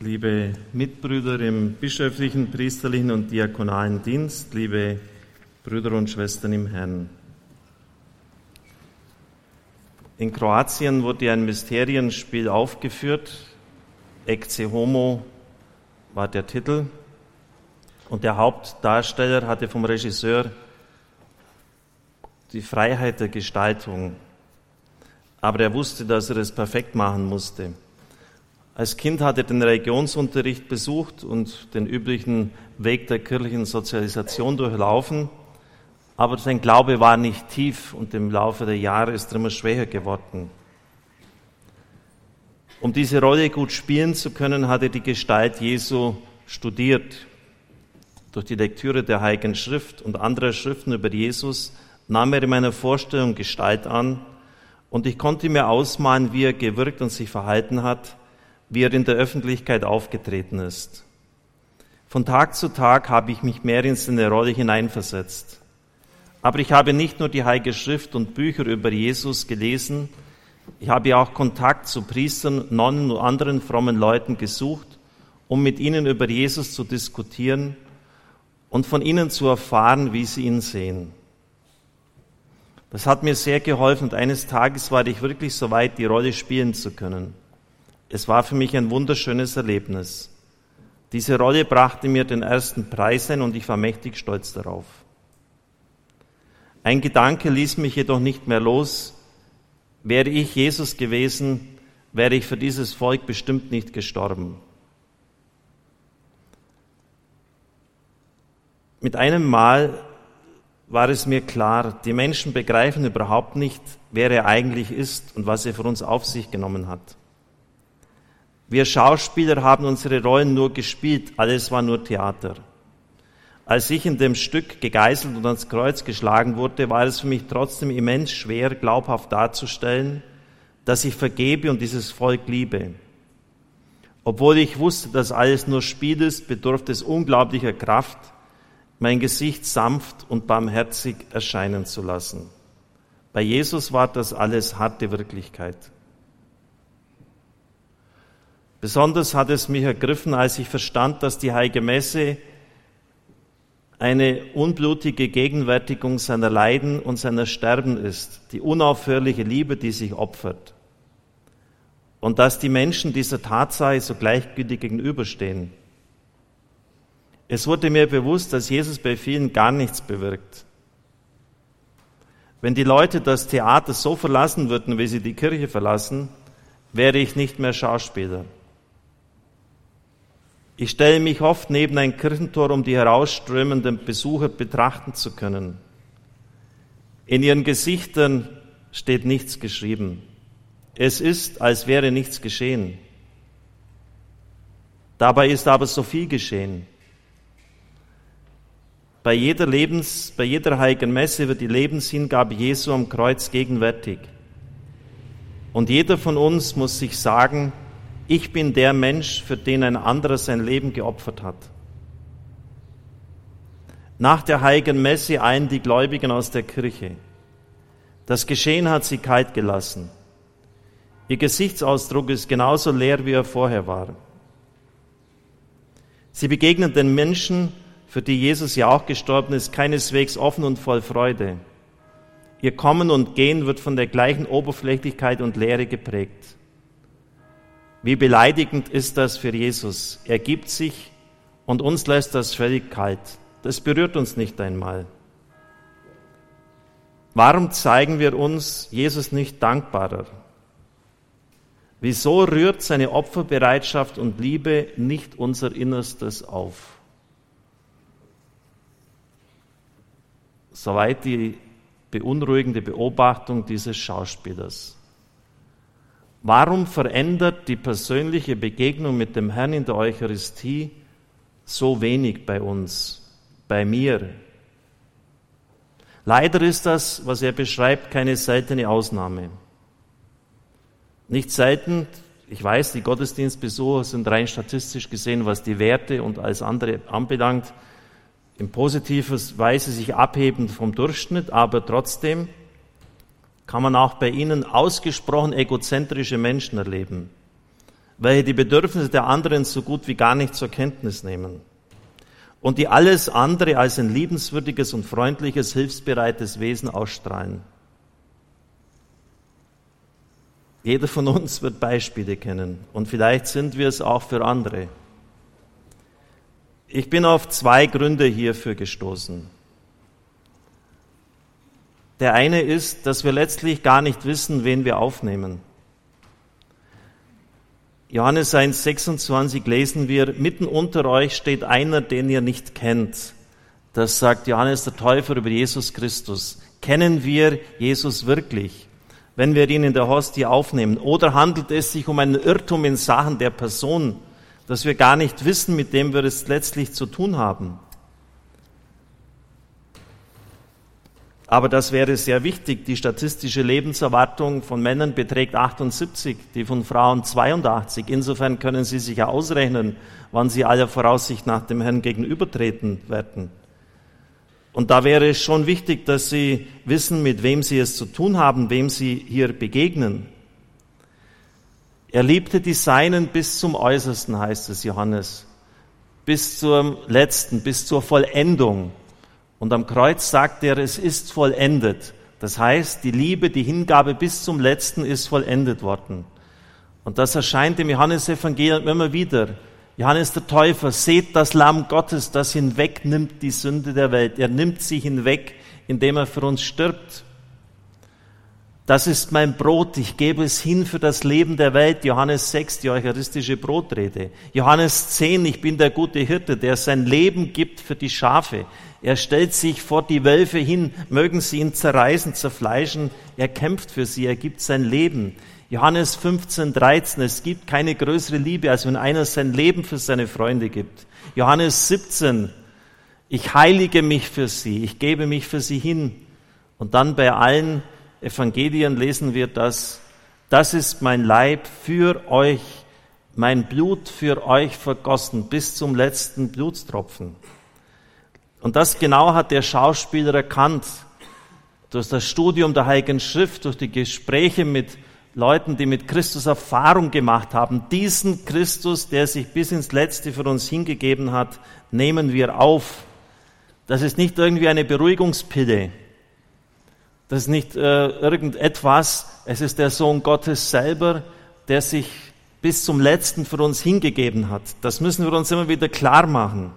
liebe Mitbrüder im bischöflichen, priesterlichen und diakonalen Dienst, liebe Brüder und Schwestern im Herrn. In Kroatien wurde ein Mysterienspiel aufgeführt. Ecce Homo war der Titel. Und der Hauptdarsteller hatte vom Regisseur die Freiheit der Gestaltung. Aber er wusste, dass er es perfekt machen musste. Als Kind hat er den Religionsunterricht besucht und den üblichen Weg der kirchlichen Sozialisation durchlaufen, aber sein Glaube war nicht tief und im Laufe der Jahre ist er immer schwächer geworden. Um diese Rolle gut spielen zu können, hat er die Gestalt Jesu studiert. Durch die Lektüre der Heiligen Schrift und anderer Schriften über Jesus nahm er in meiner Vorstellung Gestalt an und ich konnte mir ausmalen, wie er gewirkt und sich verhalten hat, wie er in der Öffentlichkeit aufgetreten ist. Von Tag zu Tag habe ich mich mehr in seine Rolle hineinversetzt. Aber ich habe nicht nur die Heilige Schrift und Bücher über Jesus gelesen, ich habe auch Kontakt zu Priestern, Nonnen und anderen frommen Leuten gesucht, um mit ihnen über Jesus zu diskutieren und von ihnen zu erfahren, wie sie ihn sehen. Das hat mir sehr geholfen und eines Tages war ich wirklich so weit, die Rolle spielen zu können. Es war für mich ein wunderschönes Erlebnis. Diese Rolle brachte mir den ersten Preis ein und ich war mächtig stolz darauf. Ein Gedanke ließ mich jedoch nicht mehr los. Wäre ich Jesus gewesen, wäre ich für dieses Volk bestimmt nicht gestorben. Mit einem Mal war es mir klar, die Menschen begreifen überhaupt nicht, wer er eigentlich ist und was er für uns auf sich genommen hat. Wir Schauspieler haben unsere Rollen nur gespielt, alles war nur Theater. Als ich in dem Stück gegeißelt und ans Kreuz geschlagen wurde, war es für mich trotzdem immens schwer, glaubhaft darzustellen, dass ich vergebe und dieses Volk liebe. Obwohl ich wusste, dass alles nur Spiel ist, bedurfte es unglaublicher Kraft, mein Gesicht sanft und barmherzig erscheinen zu lassen. Bei Jesus war das alles harte Wirklichkeit. Besonders hat es mich ergriffen, als ich verstand, dass die Heilige Messe eine unblutige Gegenwärtigung seiner Leiden und seiner Sterben ist, die unaufhörliche Liebe, die sich opfert. Und dass die Menschen dieser Tatsache so gleichgültig gegenüberstehen. Es wurde mir bewusst, dass Jesus bei vielen gar nichts bewirkt. Wenn die Leute das Theater so verlassen würden, wie sie die Kirche verlassen, wäre ich nicht mehr Schauspieler. Ich stelle mich oft neben ein Kirchentor, um die herausströmenden Besucher betrachten zu können. In ihren Gesichtern steht nichts geschrieben. Es ist, als wäre nichts geschehen. Dabei ist aber so viel geschehen. Bei jeder Lebens, bei jeder heiligen Messe wird die Lebenshingabe Jesu am Kreuz gegenwärtig. Und jeder von uns muss sich sagen, ich bin der Mensch, für den ein anderer sein Leben geopfert hat. Nach der heiligen Messe eilen die Gläubigen aus der Kirche. Das Geschehen hat sie kalt gelassen. Ihr Gesichtsausdruck ist genauso leer, wie er vorher war. Sie begegnen den Menschen, für die Jesus ja auch gestorben ist, keineswegs offen und voll Freude. Ihr Kommen und Gehen wird von der gleichen Oberflächlichkeit und Leere geprägt. Wie beleidigend ist das für Jesus? Er gibt sich und uns lässt das völlig kalt. Das berührt uns nicht einmal. Warum zeigen wir uns Jesus nicht dankbarer? Wieso rührt seine Opferbereitschaft und Liebe nicht unser Innerstes auf? Soweit die beunruhigende Beobachtung dieses Schauspielers. Warum verändert die persönliche Begegnung mit dem Herrn in der Eucharistie so wenig bei uns, bei mir? Leider ist das, was er beschreibt, keine seltene Ausnahme. Nicht selten, ich weiß, die Gottesdienstbesucher sind rein statistisch gesehen, was die Werte und alles andere anbelangt, in positiver Weise sich abheben vom Durchschnitt, aber trotzdem kann man auch bei ihnen ausgesprochen egozentrische Menschen erleben. welche die Bedürfnisse der anderen so gut wie gar nicht zur Kenntnis nehmen und die alles andere als ein liebenswürdiges und freundliches, hilfsbereites Wesen ausstrahlen. Jeder von uns wird Beispiele kennen und vielleicht sind wir es auch für andere. Ich bin auf zwei Gründe hierfür gestoßen. Der eine ist, dass wir letztlich gar nicht wissen, wen wir aufnehmen. Johannes 1, 26 lesen wir, mitten unter euch steht einer, den ihr nicht kennt. Das sagt Johannes der Täufer über Jesus Christus. Kennen wir Jesus wirklich, wenn wir ihn in der Hostie aufnehmen? Oder handelt es sich um einen Irrtum in Sachen der Person, dass wir gar nicht wissen, mit dem wir es letztlich zu tun haben? Aber das wäre sehr wichtig. Die statistische Lebenserwartung von Männern beträgt 78, die von Frauen 82. Insofern können Sie sich ja ausrechnen, wann Sie aller Voraussicht nach dem Herrn gegenübertreten werden. Und da wäre es schon wichtig, dass Sie wissen, mit wem Sie es zu tun haben, wem Sie hier begegnen. Er liebte die Seinen bis zum Äußersten, heißt es Johannes, bis zum Letzten, bis zur Vollendung. Und am Kreuz sagt er, es ist vollendet. Das heißt, die Liebe, die Hingabe bis zum Letzten ist vollendet worden. Und das erscheint im Johannesevangelium immer wieder. Johannes der Täufer, seht das Lamm Gottes, das hinwegnimmt die Sünde der Welt. Er nimmt sie hinweg, indem er für uns stirbt. Das ist mein Brot, ich gebe es hin für das Leben der Welt. Johannes 6, die eucharistische Brotrede. Johannes 10, ich bin der gute Hirte, der sein Leben gibt für die Schafe. Er stellt sich vor die Wölfe hin, mögen sie ihn zerreißen, zerfleischen. Er kämpft für sie, er gibt sein Leben. Johannes 15, 13, es gibt keine größere Liebe, als wenn einer sein Leben für seine Freunde gibt. Johannes 17, ich heilige mich für sie, ich gebe mich für sie hin. Und dann bei allen Evangelien lesen wir das, das ist mein Leib für euch, mein Blut für euch vergossen bis zum letzten Blutstropfen. Und das genau hat der Schauspieler erkannt. Durch das Studium der Heiligen Schrift, durch die Gespräche mit Leuten, die mit Christus Erfahrung gemacht haben. Diesen Christus, der sich bis ins Letzte für uns hingegeben hat, nehmen wir auf. Das ist nicht irgendwie eine Beruhigungspille. Das ist nicht äh, irgendetwas, es ist der Sohn Gottes selber, der sich bis zum letzten für uns hingegeben hat. Das müssen wir uns immer wieder klar machen.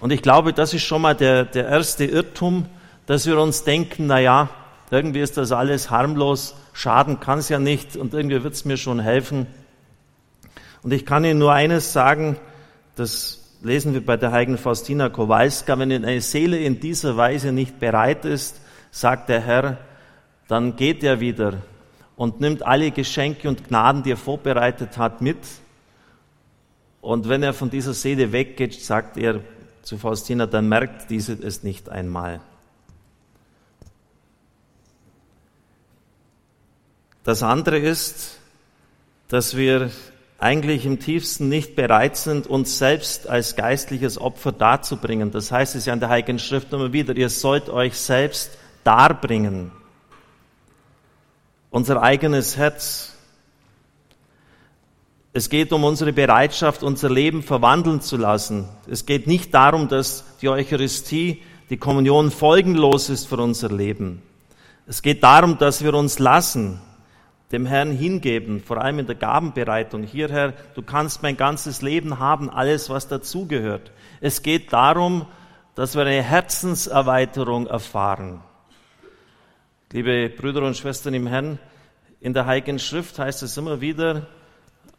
Und ich glaube, das ist schon mal der, der erste Irrtum, dass wir uns denken, na ja, irgendwie ist das alles harmlos, schaden kann es ja nicht und irgendwie wird es mir schon helfen. Und ich kann Ihnen nur eines sagen, das lesen wir bei der heiligen Faustina Kowalska, wenn eine Seele in dieser Weise nicht bereit ist, sagt der Herr, dann geht er wieder und nimmt alle Geschenke und Gnaden, die er vorbereitet hat, mit. Und wenn er von dieser Seele weggeht, sagt er zu Faustina, dann merkt diese es nicht einmal. Das andere ist, dass wir eigentlich im tiefsten nicht bereit sind, uns selbst als geistliches Opfer darzubringen. Das heißt es ja in der Heiligen Schrift immer wieder, ihr sollt euch selbst darbringen. Unser eigenes Herz. Es geht um unsere Bereitschaft, unser Leben verwandeln zu lassen. Es geht nicht darum, dass die Eucharistie, die Kommunion folgenlos ist für unser Leben. Es geht darum, dass wir uns lassen, dem Herrn hingeben, vor allem in der Gabenbereitung. Hier, Herr, du kannst mein ganzes Leben haben, alles, was dazugehört. Es geht darum, dass wir eine Herzenserweiterung erfahren. Liebe Brüder und Schwestern im Herrn, in der Heiligen Schrift heißt es immer wieder,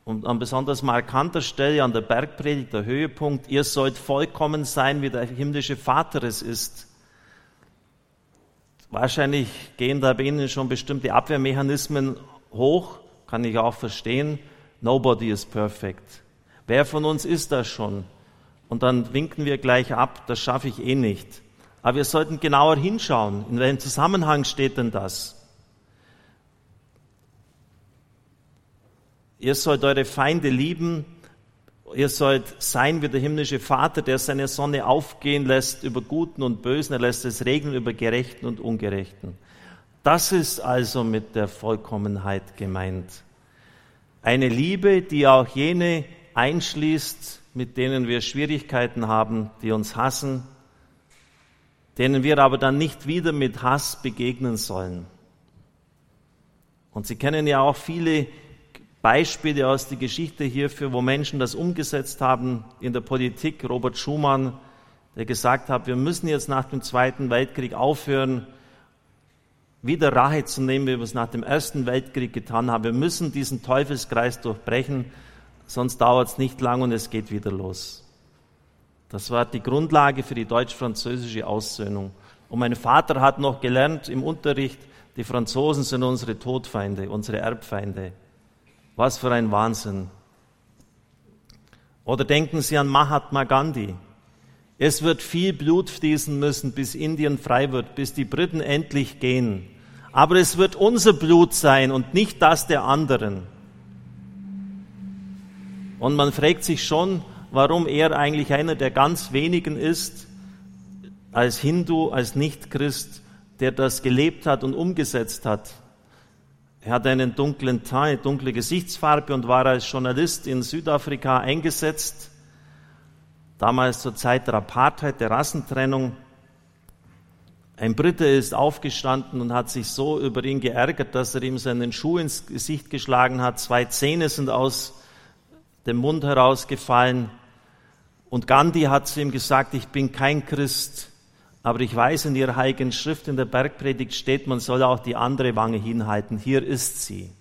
und an besonders markanter Stelle an der Bergpredigt, der Höhepunkt, ihr sollt vollkommen sein, wie der himmlische Vater es ist. Wahrscheinlich gehen da bei Ihnen schon bestimmte Abwehrmechanismen hoch, kann ich auch verstehen. Nobody is perfect. Wer von uns ist das schon? Und dann winken wir gleich ab, das schaffe ich eh nicht. Aber wir sollten genauer hinschauen. In welchem Zusammenhang steht denn das? Ihr sollt eure Feinde lieben. Ihr sollt sein wie der himmlische Vater, der seine Sonne aufgehen lässt über Guten und Bösen. Er lässt es regnen über Gerechten und Ungerechten. Das ist also mit der Vollkommenheit gemeint. Eine Liebe, die auch jene einschließt, mit denen wir Schwierigkeiten haben, die uns hassen, denen wir aber dann nicht wieder mit Hass begegnen sollen. Und Sie kennen ja auch viele Beispiele aus der Geschichte hierfür, wo Menschen das umgesetzt haben in der Politik. Robert Schumann, der gesagt hat, wir müssen jetzt nach dem Zweiten Weltkrieg aufhören, wieder Rache zu nehmen, wie wir es nach dem Ersten Weltkrieg getan haben. Wir müssen diesen Teufelskreis durchbrechen, sonst dauert es nicht lang und es geht wieder los. Das war die Grundlage für die deutsch-französische Aussöhnung. Und mein Vater hat noch gelernt im Unterricht, die Franzosen sind unsere Todfeinde, unsere Erbfeinde. Was für ein Wahnsinn. Oder denken Sie an Mahatma Gandhi. Es wird viel Blut fließen müssen, bis Indien frei wird, bis die Briten endlich gehen. Aber es wird unser Blut sein und nicht das der anderen. Und man fragt sich schon, warum er eigentlich einer der ganz wenigen ist, als Hindu, als Nichtchrist, der das gelebt hat und umgesetzt hat. Er hatte einen dunklen Teint, dunkle Gesichtsfarbe und war als Journalist in Südafrika eingesetzt. Damals zur Zeit der Apartheid, der Rassentrennung. Ein Brite ist aufgestanden und hat sich so über ihn geärgert, dass er ihm seinen Schuh ins Gesicht geschlagen hat. Zwei Zähne sind aus dem Mund herausgefallen. Und Gandhi hat zu ihm gesagt, ich bin kein Christ, aber ich weiß, in Ihrer heiligen Schrift in der Bergpredigt steht, man soll auch die andere Wange hinhalten. Hier ist sie.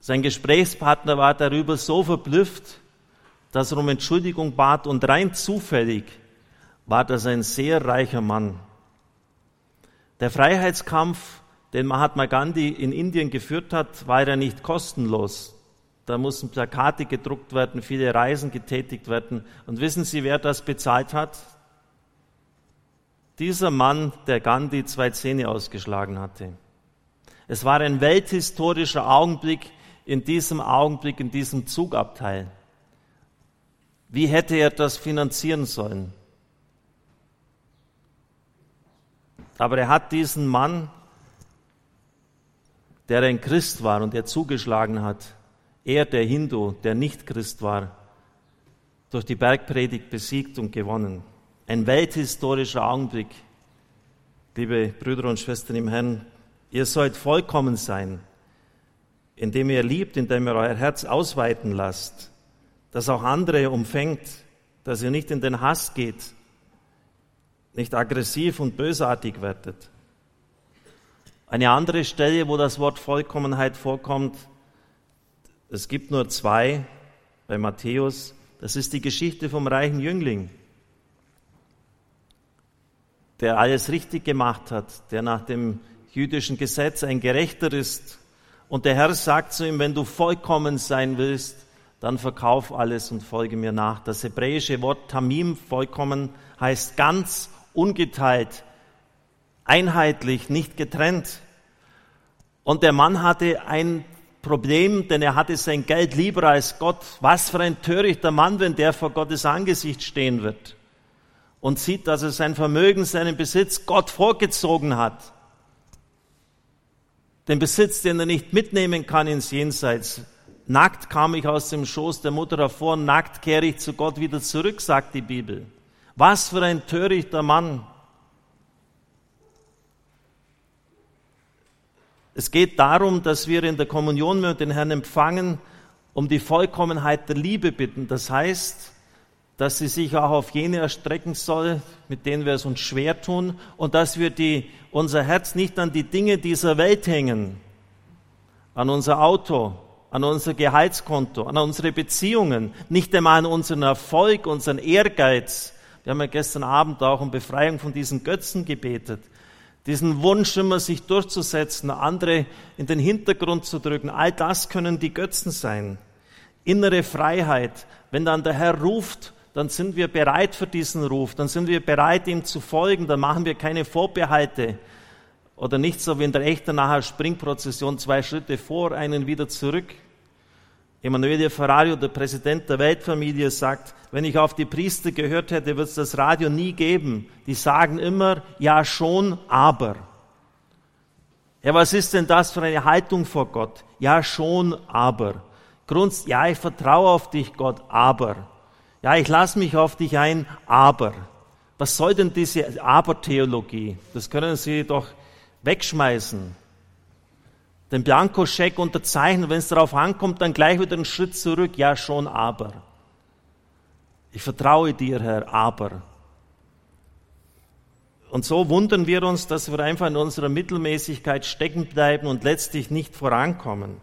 Sein Gesprächspartner war darüber so verblüfft, dass er um Entschuldigung bat und rein zufällig war das ein sehr reicher Mann. Der Freiheitskampf, den Mahatma Gandhi in Indien geführt hat, war ja nicht kostenlos. Da mussten Plakate gedruckt werden, viele Reisen getätigt werden. Und wissen Sie, wer das bezahlt hat? Dieser Mann, der Gandhi zwei Zähne ausgeschlagen hatte. Es war ein welthistorischer Augenblick in diesem Augenblick, in diesem Zugabteil. Wie hätte er das finanzieren sollen? Aber er hat diesen Mann, der ein Christ war und der zugeschlagen hat, er, der Hindu, der nicht Christ war, durch die Bergpredigt besiegt und gewonnen. Ein welthistorischer Augenblick. Liebe Brüder und Schwestern im Herrn, ihr sollt vollkommen sein, indem ihr liebt, indem ihr euer Herz ausweiten lasst, das auch andere umfängt, dass ihr nicht in den Hass geht, nicht aggressiv und bösartig werdet. Eine andere Stelle, wo das Wort Vollkommenheit vorkommt, es gibt nur zwei bei Matthäus. Das ist die Geschichte vom reichen Jüngling, der alles richtig gemacht hat, der nach dem jüdischen Gesetz ein Gerechter ist. Und der Herr sagt zu ihm, wenn du vollkommen sein willst, dann verkauf alles und folge mir nach. Das hebräische Wort Tamim, vollkommen, heißt ganz, ungeteilt, einheitlich, nicht getrennt. Und der Mann hatte ein Problem, denn er hatte sein Geld lieber als Gott. Was für ein törichter Mann, wenn der vor Gottes Angesicht stehen wird und sieht, dass er sein Vermögen, seinen Besitz Gott vorgezogen hat. Den Besitz, den er nicht mitnehmen kann ins Jenseits. Nackt kam ich aus dem Schoß der Mutter hervor, nackt kehre ich zu Gott wieder zurück, sagt die Bibel. Was für ein törichter Mann. Es geht darum, dass wir in der Kommunion mit den Herrn empfangen, um die Vollkommenheit der Liebe bitten. Das heißt, dass sie sich auch auf jene erstrecken soll, mit denen wir es uns schwer tun, und dass wir die, unser Herz nicht an die Dinge dieser Welt hängen, an unser Auto, an unser Gehaltskonto, an unsere Beziehungen, nicht einmal an unseren Erfolg, unseren Ehrgeiz. Wir haben ja gestern Abend auch um Befreiung von diesen Götzen gebetet diesen Wunsch immer sich durchzusetzen, andere in den Hintergrund zu drücken, all das können die Götzen sein. Innere Freiheit, wenn dann der Herr ruft, dann sind wir bereit für diesen Ruf, dann sind wir bereit, ihm zu folgen, dann machen wir keine Vorbehalte. Oder nicht so wie in der echten nachher Springprozession zwei Schritte vor, einen wieder zurück. Emanuele Ferrario, der Präsident der Weltfamilie, sagt, wenn ich auf die Priester gehört hätte, wird es das Radio nie geben. Die sagen immer, ja schon, aber. Ja, was ist denn das für eine Haltung vor Gott? Ja, schon, aber. Grund, ja, ich vertraue auf dich, Gott, aber. Ja, ich lasse mich auf dich ein, aber. Was soll denn diese Aber-Theologie? Das können Sie doch wegschmeißen. Den Blankoscheck unterzeichnen, wenn es darauf ankommt, dann gleich wieder einen Schritt zurück. Ja, schon, aber. Ich vertraue dir, Herr, aber. Und so wundern wir uns, dass wir einfach in unserer Mittelmäßigkeit stecken bleiben und letztlich nicht vorankommen.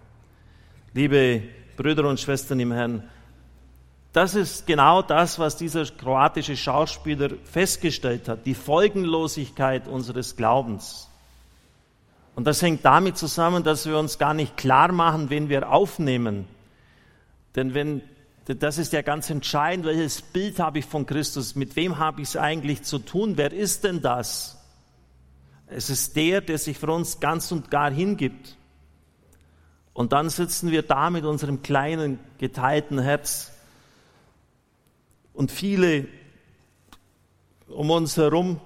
Liebe Brüder und Schwestern im Herrn, das ist genau das, was dieser kroatische Schauspieler festgestellt hat, die Folgenlosigkeit unseres Glaubens. Und das hängt damit zusammen, dass wir uns gar nicht klar machen, wen wir aufnehmen. Denn wenn das ist ja ganz entscheidend, welches Bild habe ich von Christus, mit wem habe ich es eigentlich zu tun, wer ist denn das? Es ist der, der sich für uns ganz und gar hingibt. Und dann sitzen wir da mit unserem kleinen, geteilten Herz und viele um uns herum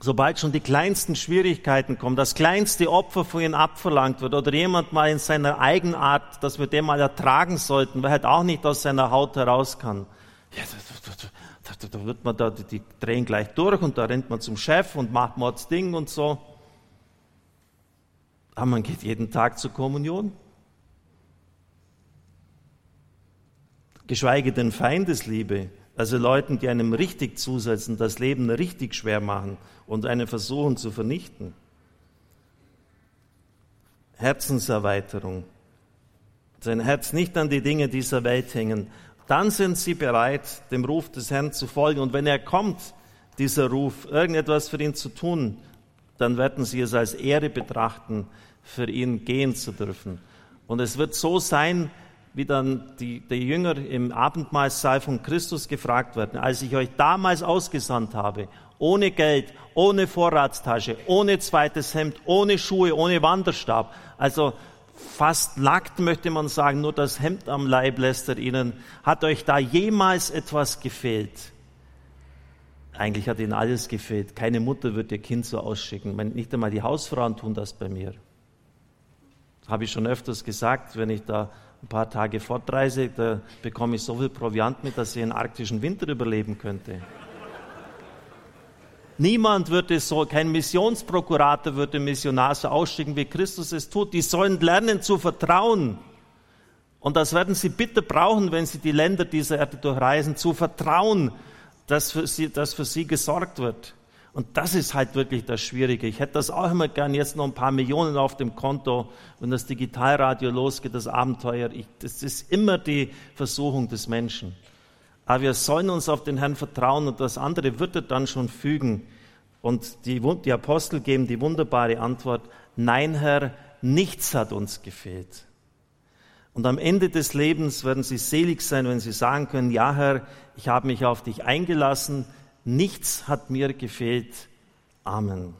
sobald schon die kleinsten Schwierigkeiten kommen, das kleinste Opfer von ihnen abverlangt wird oder jemand mal in seiner Eigenart, dass wir den mal ertragen sollten, weil er halt auch nicht aus seiner Haut heraus kann. Ja, da, da, da wird man da, die, die drehen gleich durch und da rennt man zum Chef und macht Mords Ding und so. Aber man geht jeden Tag zur Kommunion. Geschweige denn Feindesliebe. Also Leuten, die einem richtig zusetzen, das Leben richtig schwer machen und einen versuchen zu vernichten. Herzenserweiterung. Sein Herz nicht an die Dinge dieser Welt hängen. Dann sind sie bereit, dem Ruf des Herrn zu folgen. Und wenn er kommt, dieser Ruf, irgendetwas für ihn zu tun, dann werden sie es als Ehre betrachten, für ihn gehen zu dürfen. Und es wird so sein, wie dann die, die Jünger im Abendmahlsaal von Christus gefragt werden, als ich euch damals ausgesandt habe, ohne Geld, ohne Vorratstasche, ohne zweites Hemd, ohne Schuhe, ohne Wanderstab, also fast nackt möchte man sagen, nur das Hemd am Leib lässt er ihnen, hat euch da jemals etwas gefehlt? Eigentlich hat ihnen alles gefehlt. Keine Mutter wird ihr Kind so ausschicken. Nicht einmal die Hausfrauen tun das bei mir. Habe ich schon öfters gesagt, wenn ich da ein paar Tage fortreise, da bekomme ich so viel Proviant mit, dass ich einen arktischen Winter überleben könnte. Niemand würde so, kein Missionsprokurator würde Missionar so ausschicken, wie Christus es tut. Die sollen lernen zu vertrauen. Und das werden sie bitte brauchen, wenn sie die Länder dieser Erde durchreisen, zu vertrauen, dass für sie, dass für sie gesorgt wird. Und das ist halt wirklich das Schwierige. Ich hätte das auch immer gern, jetzt noch ein paar Millionen auf dem Konto, wenn das Digitalradio losgeht, das Abenteuer. Ich, das ist immer die Versuchung des Menschen. Aber wir sollen uns auf den Herrn vertrauen und das andere wird er dann schon fügen. Und die, die Apostel geben die wunderbare Antwort, nein Herr, nichts hat uns gefehlt. Und am Ende des Lebens werden sie selig sein, wenn sie sagen können, ja Herr, ich habe mich auf dich eingelassen, Nichts hat mir gefehlt. Amen.